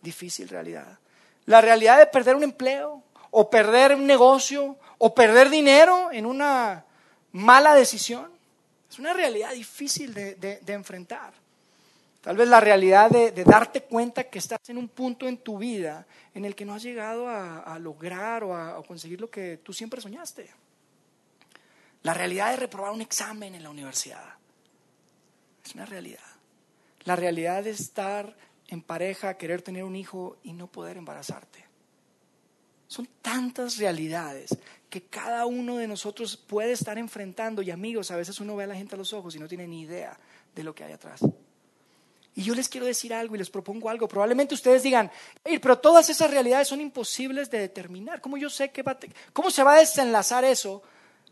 Difícil realidad. La realidad de perder un empleo o perder un negocio o perder dinero en una mala decisión. Es una realidad difícil de, enfrentar. Tal vez la realidad de, darte cuenta que estás en un punto en tu vida en el que no has llegado a, lograr o a, conseguir lo que tú siempre soñaste. La realidad de reprobar un examen en la universidad. Es una realidad. La realidad de estar en pareja, querer tener un hijo y no poder embarazarte. Son tantas realidades que cada uno de nosotros puede estar enfrentando. Y amigos, a veces uno ve a la gente a los ojos y no tiene ni idea de lo que hay atrás. Y yo les quiero decir algo y les propongo algo. Probablemente ustedes digan, pero todas esas realidades son imposibles de determinar. ¿Cómo yo sé que va cómo se va a desenlazar eso?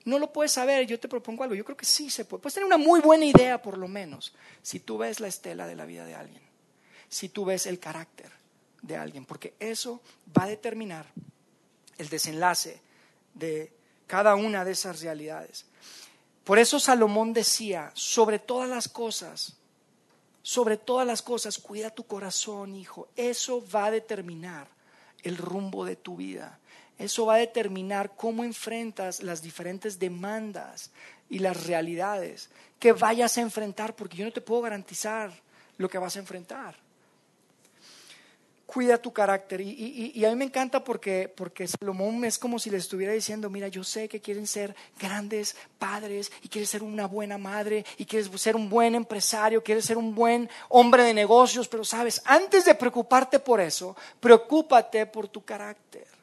No lo puedes saber. Yo te propongo algo. Yo creo que sí se puede. Puedes tener una muy buena idea, por lo menos, si tú ves la estela de la vida de alguien, si tú ves el carácter de alguien, porque eso va a determinar el desenlace de cada una de esas realidades. Por eso Salomón decía, sobre todas las cosas, sobre todas las cosas, cuida tu corazón, hijo. Eso va a determinar el rumbo de tu vida. Eso va a determinar cómo enfrentas las diferentes demandas y las realidades que vayas a enfrentar, porque yo no te puedo garantizar lo que vas a enfrentar cuida tu carácter. Y, a mí me encanta porque, porque Salomón es como si le estuviera diciendo, mira, yo sé que quieren ser grandes padres y quieres ser una buena madre y quieres ser un buen empresario, quieres ser un buen hombre de negocios, pero sabes, antes de preocuparte por eso, preocúpate por tu carácter.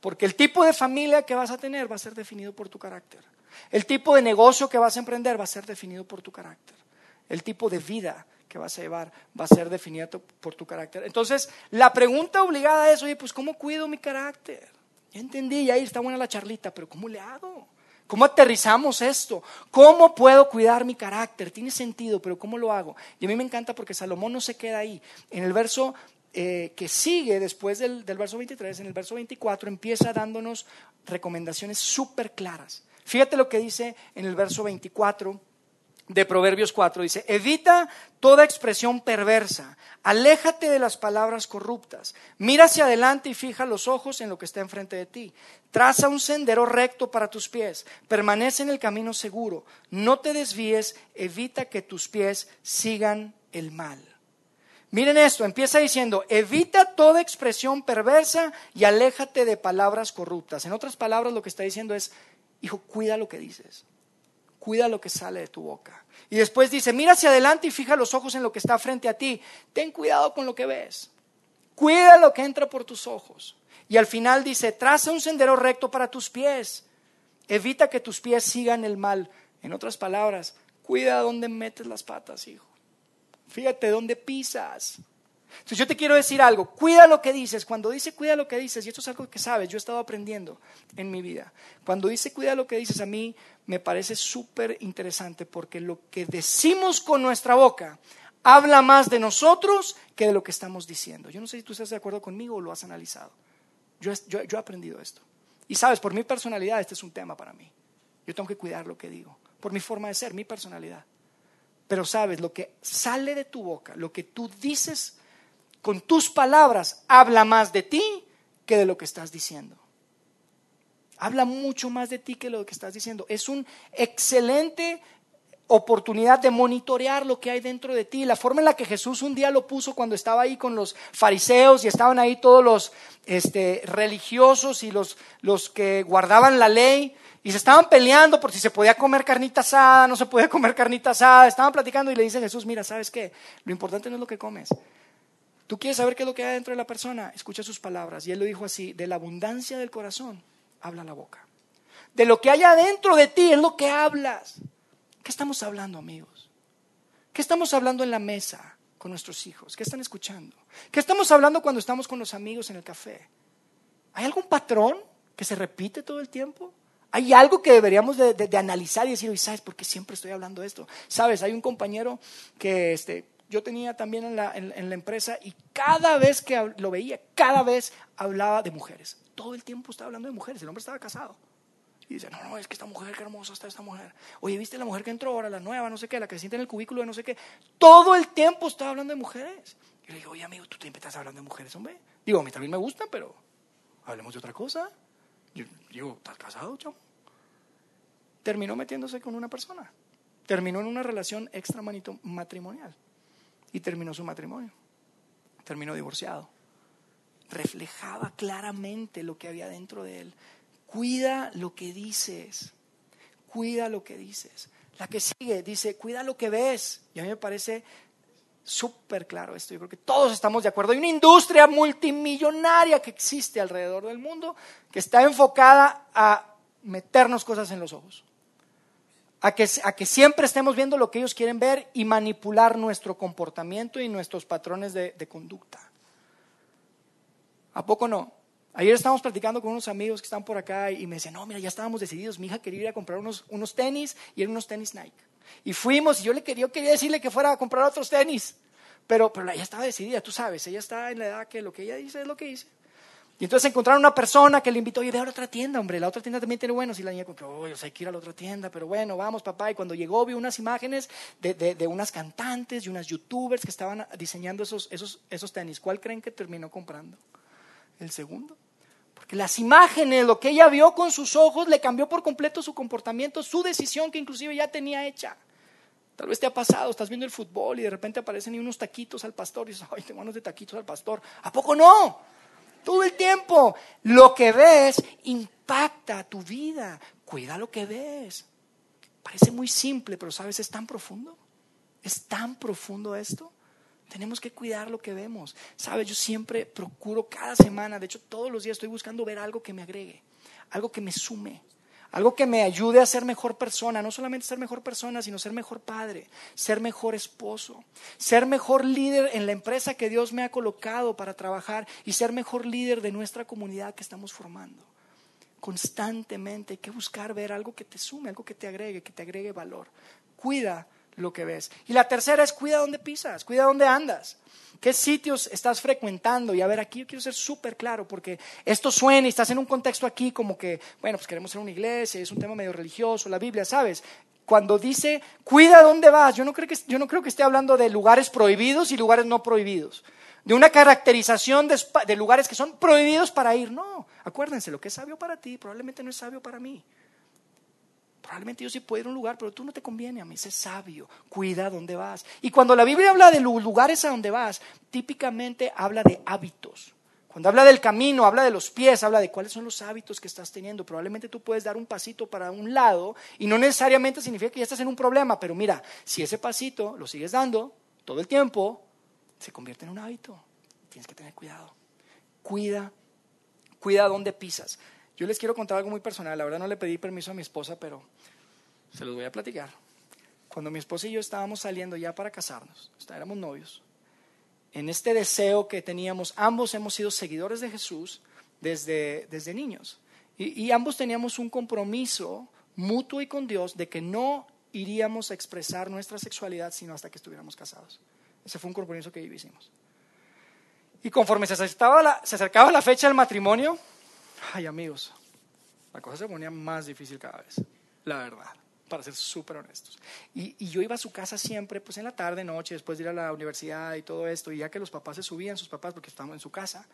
Porque el tipo de familia que vas a tener va a ser definido por tu carácter. El tipo de negocio que vas a emprender va a ser definido por tu carácter. El tipo de vida que vas a llevar va a ser definida por tu carácter. Entonces, la pregunta obligada es, oye, pues ¿cómo cuido mi carácter? Ya entendí, ya ahí está buena la charlita, pero ¿cómo le hago? ¿Cómo aterrizamos esto? ¿Cómo puedo cuidar mi carácter? Tiene sentido, pero ¿cómo lo hago? Y a mí me encanta porque Salomón no se queda ahí. En el verso eh, que sigue después del, del verso 23, en el verso 24, empieza dándonos recomendaciones súper claras. Fíjate lo que dice en el verso 24 de Proverbios 4. Dice, evita toda expresión perversa, aléjate de las palabras corruptas, mira hacia adelante y fija los ojos en lo que está enfrente de ti. Traza un sendero recto para tus pies, permanece en el camino seguro, no te desvíes, evita que tus pies sigan el mal. Miren esto, empieza diciendo, evita toda expresión perversa y aléjate de palabras corruptas. En otras palabras, lo que está diciendo es, hijo, cuida lo que dices cuida lo que sale de tu boca. Y después dice, mira hacia adelante y fija los ojos en lo que está frente a ti. Ten cuidado con lo que ves. Cuida lo que entra por tus ojos. Y al final dice, traza un sendero recto para tus pies. Evita que tus pies sigan el mal. En otras palabras, cuida dónde metes las patas, hijo. Fíjate dónde pisas. Entonces yo te quiero decir algo, cuida lo que dices. Cuando dice cuida lo que dices, y esto es algo que sabes, yo he estado aprendiendo en mi vida. Cuando dice cuida lo que dices, a mí me parece súper interesante porque lo que decimos con nuestra boca habla más de nosotros que de lo que estamos diciendo. Yo no sé si tú estás de acuerdo conmigo o lo has analizado. Yo, yo he aprendido esto. Y sabes, por mi personalidad este es un tema para mí. Yo tengo que cuidar lo que digo, por mi forma de ser, mi personalidad. Pero sabes, lo que sale de tu boca, lo que tú dices con tus palabras habla más de ti que de lo que estás diciendo. Habla mucho más de ti que lo que estás diciendo. Es una excelente oportunidad de monitorear lo que hay dentro de ti. La forma en la que Jesús un día lo puso cuando estaba ahí con los fariseos y estaban ahí todos los este, religiosos y los, los que guardaban la ley y se estaban peleando por si se podía comer carnita asada, no se podía comer carnita asada. Estaban platicando y le dice Jesús, mira, ¿sabes qué? Lo importante no es lo que comes, ¿Tú quieres saber qué es lo que hay dentro de la persona? Escucha sus palabras. Y él lo dijo así, de la abundancia del corazón, habla la boca. De lo que hay adentro de ti es lo que hablas. ¿Qué estamos hablando, amigos? ¿Qué estamos hablando en la mesa con nuestros hijos? ¿Qué están escuchando? ¿Qué estamos hablando cuando estamos con los amigos en el café? ¿Hay algún patrón que se repite todo el tiempo? Hay algo que deberíamos de, analizar y decir, ¿sabes por qué siempre estoy hablando esto? Sabes, hay un compañero que este, yo tenía también en, la, empresa y cada vez que lo veía, cada vez hablaba de mujeres. Todo el tiempo estaba hablando de mujeres. El hombre estaba casado. Y dice, no, no, es que esta mujer, qué hermosa está esta mujer. Oye, ¿viste la mujer que entró ahora, la nueva, no sé qué, la que se siente en el cubículo de no sé qué? Todo el tiempo estaba hablando de mujeres. Y le digo, oye, amigo, tú siempre estás hablando de mujeres, hombre. Digo, a mí también me gusta, pero hablemos de otra cosa. Yo digo, ¿estás casado, chamo? Terminó metiéndose con una persona. Terminó en una relación extramatrimonial y terminó su matrimonio. Terminó divorciado. Reflejaba claramente lo que había dentro de él. Cuida lo que dices. Cuida lo que dices. La que sigue dice, cuida lo que ves. Y a mí me parece súper claro esto. Yo creo que todos estamos de acuerdo. Hay una industria multimillonaria que existe alrededor del mundo que está enfocada a meternos cosas en los ojos a que, siempre estemos viendo lo que ellos quieren ver y manipular nuestro comportamiento y nuestros patrones de, conducta. ¿A poco no? Ayer estábamos platicando con unos amigos que están por acá y me decían, no, mira, ya estábamos decididos, mi hija quería ir a comprar unos, tenis y eran unos tenis Nike. Y fuimos y yo le quería, yo quería decirle que fuera a comprar otros tenis, pero, pero ella estaba decidida, tú sabes, ella está en la edad que lo que ella dice es lo que dice. Y entonces encontraron una persona que le invitó, oye, ve a la otra tienda, hombre, la otra tienda también tiene buenos. Y la niña compró, oye, hay que ir a la otra tienda, pero bueno, vamos, papá. Y cuando llegó, vio unas imágenes de, de, unas cantantes y unas youtubers que estaban diseñando esos, esos, esos tenis. ¿Cuál creen que terminó comprando? el segundo. Porque las imágenes, lo que ella vio con sus ojos, le cambió por completo su comportamiento, su decisión que inclusive ya tenía hecha. Tal vez te ha pasado, estás viendo el fútbol y de repente aparecen unos taquitos al pastor y dices, ay, tengo unos de taquitos al pastor. ¿A poco no? Todo el tiempo. Lo que ves impacta tu vida. Cuida lo que ves. Parece muy simple, pero sabes, es tan profundo. Es tan profundo esto. Tenemos que cuidar lo que vemos. Sabes, yo siempre procuro cada semana, de hecho todos los días estoy buscando ver algo que me agregue, algo que me sume algo que me ayude a ser mejor persona, no solamente ser mejor persona, sino ser mejor padre, ser mejor esposo, ser mejor líder en la empresa que Dios me ha colocado para trabajar y ser mejor líder de nuestra comunidad que estamos formando. Constantemente hay que buscar ver algo que te sume, algo que te agregue, que te agregue valor. Cuida lo que ves. Y la tercera es cuida dónde pisas, cuida dónde andas. ¿Qué sitios estás frecuentando? Y a ver, aquí yo quiero ser súper claro, porque esto suena y estás en un contexto aquí como que, bueno, pues queremos ser una iglesia, es un tema medio religioso, la Biblia, ¿sabes? Cuando dice, cuida dónde vas, yo no creo que, yo no creo que esté hablando de lugares prohibidos y lugares no prohibidos, de una caracterización de, de lugares que son prohibidos para ir. No, acuérdense, lo que es sabio para ti probablemente no es sabio para mí. Probablemente yo sí puedo ir a un lugar, pero tú no te conviene a mí. Sé sabio, cuida dónde vas. Y cuando la Biblia habla de lugares a donde vas, típicamente habla de hábitos. Cuando habla del camino, habla de los pies, habla de cuáles son los hábitos que estás teniendo. Probablemente tú puedes dar un pasito para un lado y no necesariamente significa que ya estás en un problema, pero mira, si ese pasito lo sigues dando todo el tiempo, se convierte en un hábito. Tienes que tener cuidado. Cuida, cuida dónde pisas. Yo les quiero contar algo muy personal. La verdad no le pedí permiso a mi esposa, pero se los voy a platicar. Cuando mi esposa y yo estábamos saliendo ya para casarnos, éramos novios, en este deseo que teníamos, ambos hemos sido seguidores de Jesús desde, desde niños. Y, y ambos teníamos un compromiso mutuo y con Dios de que no iríamos a expresar nuestra sexualidad sino hasta que estuviéramos casados. Ese fue un compromiso que hicimos. Y conforme se acercaba, la, se acercaba la fecha del matrimonio, Ay, amigos, la cosa se ponía más difícil cada vez, la verdad, para ser súper honestos. Y, yo iba a su casa siempre, pues en la tarde, noche, después de ir a la universidad y todo esto, y ya que los papás se subían, sus papás, porque estábamos en su casa,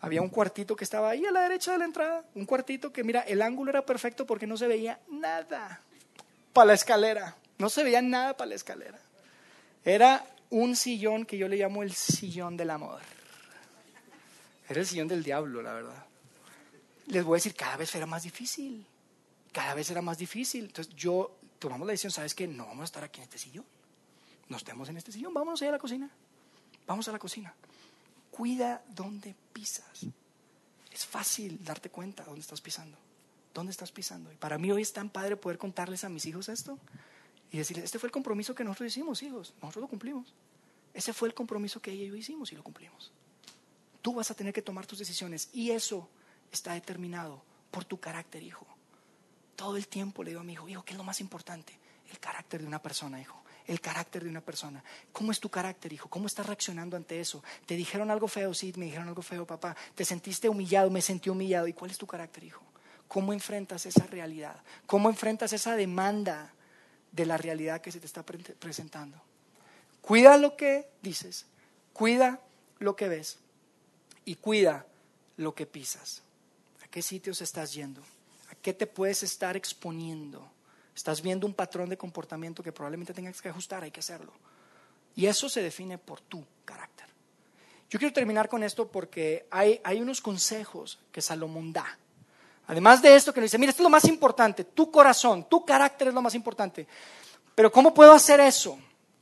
había un cuartito que estaba ahí a la derecha de la entrada, un cuartito que, mira, el ángulo era perfecto porque no se veía nada para la escalera, no se veía nada para la escalera. Era un sillón que yo le llamo el sillón del amor. Era el sillón del diablo, la verdad les voy a decir, cada vez era más difícil. Cada vez era más difícil. Entonces yo tomamos la decisión, ¿sabes qué? No vamos a estar aquí en este sillón. Nos estemos en este sillón, vámonos allá a la cocina. Vamos a la cocina. Cuida dónde pisas. Es fácil darte cuenta dónde estás pisando. ¿Dónde estás pisando? Y para mí hoy es tan padre poder contarles a mis hijos esto y decirles, este fue el compromiso que nosotros hicimos, hijos. Nosotros lo cumplimos. Ese fue el compromiso que ella y yo hicimos y lo cumplimos. Tú vas a tener que tomar tus decisiones y eso está determinado por tu carácter, hijo. Todo el tiempo le digo a mi hijo, hijo, ¿qué es lo más importante? El carácter de una persona, hijo. El carácter de una persona. ¿Cómo es tu carácter, hijo? ¿Cómo estás reaccionando ante eso? ¿Te dijeron algo feo? Sí, me dijeron algo feo, papá. ¿Te sentiste humillado? Me sentí humillado. ¿Y cuál es tu carácter, hijo? ¿Cómo enfrentas esa realidad? ¿Cómo enfrentas esa demanda de la realidad que se te está presentando? Cuida lo que dices, cuida lo que ves y cuida lo que pisas. ¿A qué sitios estás yendo? ¿A qué te puedes estar exponiendo? Estás viendo un patrón de comportamiento que probablemente tengas que ajustar, hay que hacerlo. Y eso se define por tu carácter. Yo quiero terminar con esto porque hay, hay unos consejos que Salomón da. Además de esto que le dice, mira, esto es lo más importante, tu corazón, tu carácter es lo más importante. Pero ¿cómo puedo hacer eso?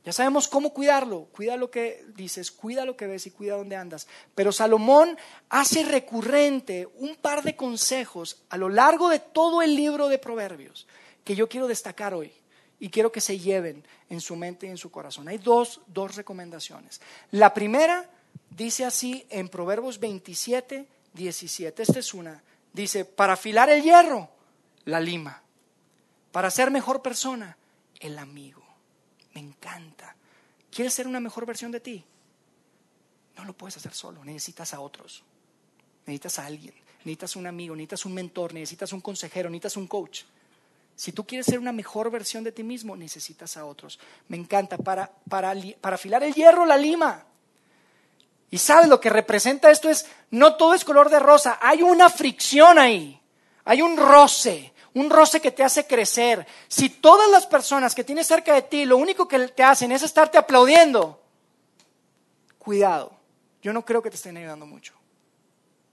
Ya sabemos cómo cuidarlo. Cuida lo que dices, cuida lo que ves y cuida dónde andas. Pero Salomón hace recurrente un par de consejos a lo largo de todo el libro de Proverbios que yo quiero destacar hoy y quiero que se lleven en su mente y en su corazón. Hay dos, dos recomendaciones. La primera dice así en Proverbios 27, 17. Esta es una. Dice, para afilar el hierro, la lima. Para ser mejor persona, el amigo. Me encanta. ¿Quieres ser una mejor versión de ti? No lo puedes hacer solo, necesitas a otros. Necesitas a alguien, necesitas un amigo, necesitas un mentor, necesitas un consejero, necesitas un coach. Si tú quieres ser una mejor versión de ti mismo, necesitas a otros. Me encanta. Para, para, para afilar el hierro, la lima. Y sabes lo que representa esto es, no todo es color de rosa, hay una fricción ahí, hay un roce, un roce que te hace crecer. Si todas las personas que tienes cerca de ti lo único que te hacen es estarte aplaudiendo, cuidado, yo no creo que te estén ayudando mucho.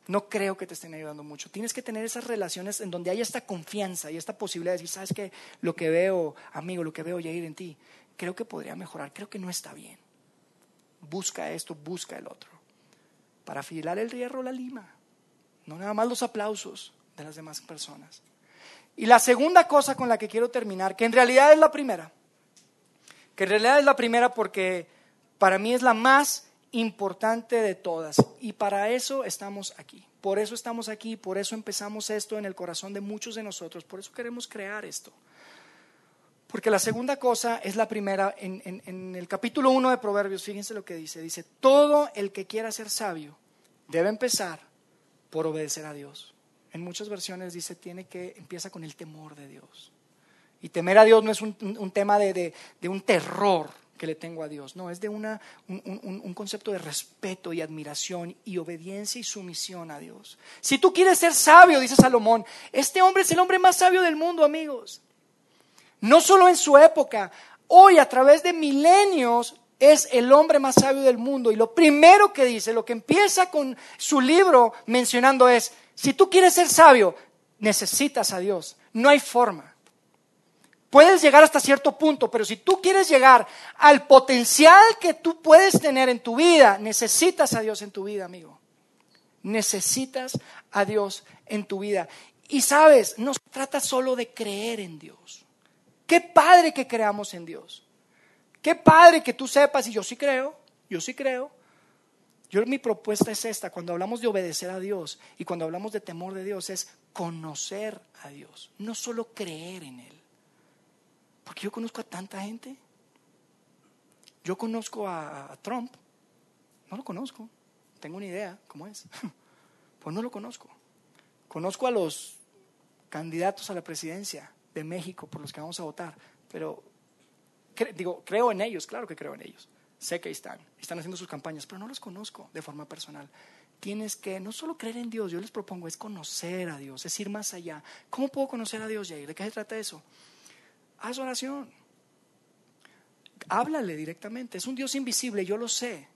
No creo que te estén ayudando mucho. Tienes que tener esas relaciones en donde haya esta confianza y esta posibilidad de decir, sabes que lo que veo, amigo, lo que veo Yair en ti, creo que podría mejorar, creo que no está bien. Busca esto, busca el otro. Para afilar el hierro la lima, no nada más los aplausos de las demás personas. Y la segunda cosa con la que quiero terminar, que en realidad es la primera, que en realidad es la primera porque para mí es la más importante de todas. Y para eso estamos aquí. Por eso estamos aquí, por eso empezamos esto en el corazón de muchos de nosotros, por eso queremos crear esto. Porque la segunda cosa es la primera, en, el capítulo 1 de Proverbios, fíjense lo que dice, dice, todo el que quiera ser sabio debe empezar por obedecer a Dios. En muchas versiones dice, tiene que, empieza con el temor de Dios. Y temer a Dios no es un, tema de, un terror que le tengo a Dios, no, es de una, un, concepto de respeto y admiración y obediencia y sumisión a Dios. Si tú quieres ser sabio, dice Salomón, este hombre es el hombre más sabio del mundo, amigos. No solo en su época, hoy a través de milenios es el hombre más sabio del mundo. Y lo primero que dice, lo que empieza con su libro mencionando es, si tú quieres ser sabio, necesitas a Dios. No hay forma. Puedes llegar hasta cierto punto, pero si tú quieres llegar al potencial que tú puedes tener en tu vida, necesitas a Dios en tu vida, amigo. Necesitas a Dios en tu vida. Y sabes, no se trata solo de creer en Dios. Qué padre que creamos en Dios. Qué padre que tú sepas, y yo sí creo, yo sí creo, yo mi propuesta es esta, cuando hablamos de obedecer a Dios y cuando hablamos de temor de Dios es conocer a Dios, no solo creer en Él. Porque yo conozco a tanta gente. Yo conozco a, Trump, no lo conozco, tengo una idea cómo es, pues no lo conozco. Conozco a los candidatos a la presidencia de México por los que vamos a votar, pero digo, creo en ellos, claro que creo en ellos sé que están, están haciendo sus campañas, pero no los conozco de forma personal. Tienes que no solo creer en Dios, yo les propongo, es conocer a Dios, es ir más allá. ¿Cómo puedo conocer a Dios, Jair? ¿De qué se trata eso? Haz oración. Háblale directamente. Es un Dios invisible, yo lo sé,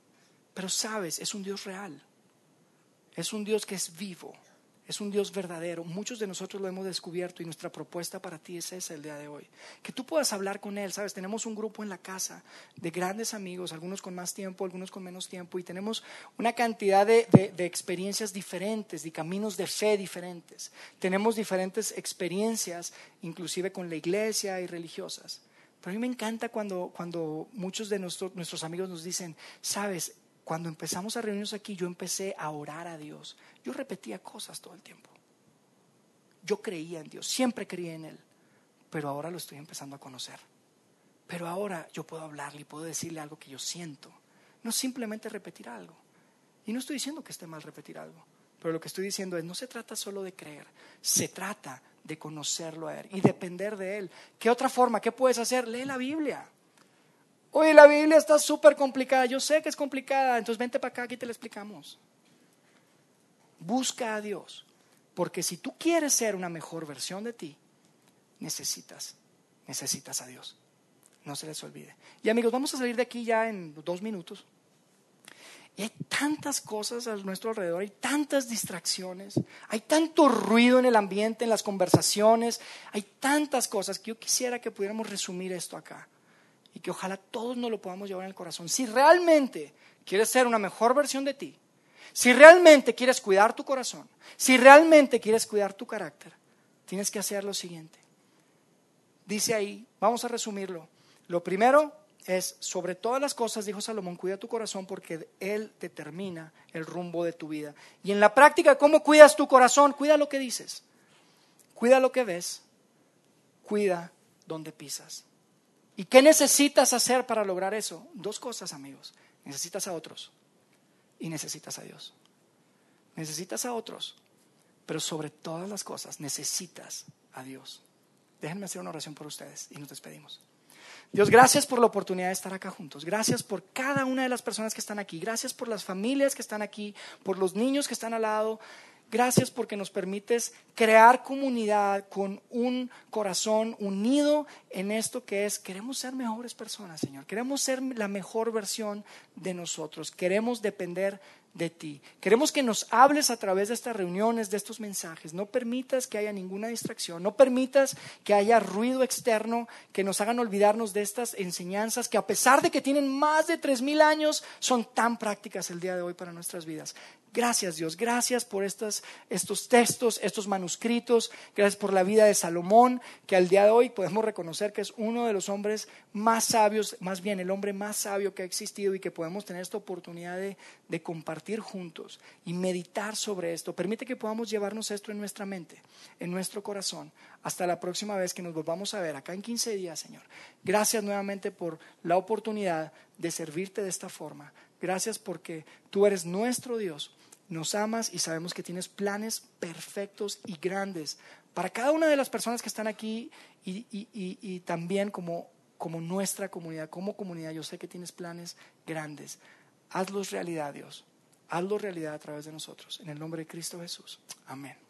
pero sabes, es un Dios real. Es un Dios que es vivo. Es un Dios verdadero. Muchos de nosotros lo hemos descubierto y nuestra propuesta para ti es esa el día de hoy. Que tú puedas hablar con Él, ¿sabes? Tenemos un grupo en la casa de grandes amigos, algunos con más tiempo, algunos con menos tiempo, y tenemos una cantidad de, de experiencias diferentes, de caminos de fe diferentes. Tenemos diferentes experiencias, inclusive con la iglesia y religiosas. Pero a mí me encanta cuando, cuando muchos de nuestros, nuestros amigos nos dicen, sabes, cuando empezamos a reunirnos aquí, yo empecé a orar a Dios. Yo repetía cosas todo el tiempo. Yo creía en Dios, siempre creía en Él, pero ahora lo estoy empezando a conocer. Pero ahora yo puedo hablarle y puedo decirle algo que yo siento, no simplemente repetir algo. Y no estoy diciendo que esté mal repetir algo, pero lo que estoy diciendo es, no se trata solo de creer, se trata de conocerlo a Él y depender de Él. ¿Qué otra forma? ¿Qué puedes hacer? Lee la Biblia. Oye, la Biblia está súper complicada. Yo sé que es complicada, entonces vente para acá, aquí te la explicamos. Busca a Dios, porque si tú quieres ser una mejor versión de ti, necesitas, necesitas a Dios. No se les olvide. Y amigos, vamos a salir de aquí ya en dos minutos. Hay tantas cosas a nuestro alrededor, hay tantas distracciones, hay tanto ruido en el ambiente, en las conversaciones, hay tantas cosas que yo quisiera que pudiéramos resumir esto acá y que ojalá todos nos lo podamos llevar en el corazón. Si realmente quieres ser una mejor versión de ti, si realmente quieres cuidar tu corazón, si realmente quieres cuidar tu carácter, tienes que hacer lo siguiente. Dice ahí, vamos a resumirlo. Lo primero es, sobre todas las cosas, dijo Salomón, cuida tu corazón porque Él determina el rumbo de tu vida. Y en la práctica, ¿cómo cuidas tu corazón? Cuida lo que dices, cuida lo que ves, cuida donde pisas. ¿Y qué necesitas hacer para lograr eso? Dos cosas, amigos. Necesitas a otros y necesitas a Dios. Necesitas a otros, pero sobre todas las cosas necesitas a Dios. Déjenme hacer una oración por ustedes y nos despedimos. Dios, gracias por la oportunidad de estar acá juntos. Gracias por cada una de las personas que están aquí. Gracias por las familias que están aquí, por los niños que están al lado. Gracias porque nos permites crear comunidad con un corazón unido en esto que es, queremos ser mejores personas, Señor. Queremos ser la mejor versión de nosotros. Queremos depender de ti. Queremos que nos hables a través de estas reuniones, de estos mensajes. No permitas que haya ninguna distracción. No permitas que haya ruido externo que nos hagan olvidarnos de estas enseñanzas que a pesar de que tienen más de tres mil años, son tan prácticas el día de hoy para nuestras vidas. Gracias Dios, gracias por estos, estos textos, estos manuscritos, gracias por la vida de Salomón, que al día de hoy podemos reconocer que es uno de los hombres más sabios, más bien el hombre más sabio que ha existido y que podemos tener esta oportunidad de, de compartir juntos y meditar sobre esto. Permite que podamos llevarnos esto en nuestra mente, en nuestro corazón, hasta la próxima vez que nos volvamos a ver acá en 15 días, Señor. Gracias nuevamente por la oportunidad de servirte de esta forma. Gracias porque tú eres nuestro Dios nos amas y sabemos que tienes planes perfectos y grandes para cada una de las personas que están aquí y, también como, como nuestra comunidad, como comunidad. Yo sé que tienes planes grandes. Hazlos realidad, Dios. Hazlo realidad a través de nosotros. En el nombre de Cristo Jesús. Amén.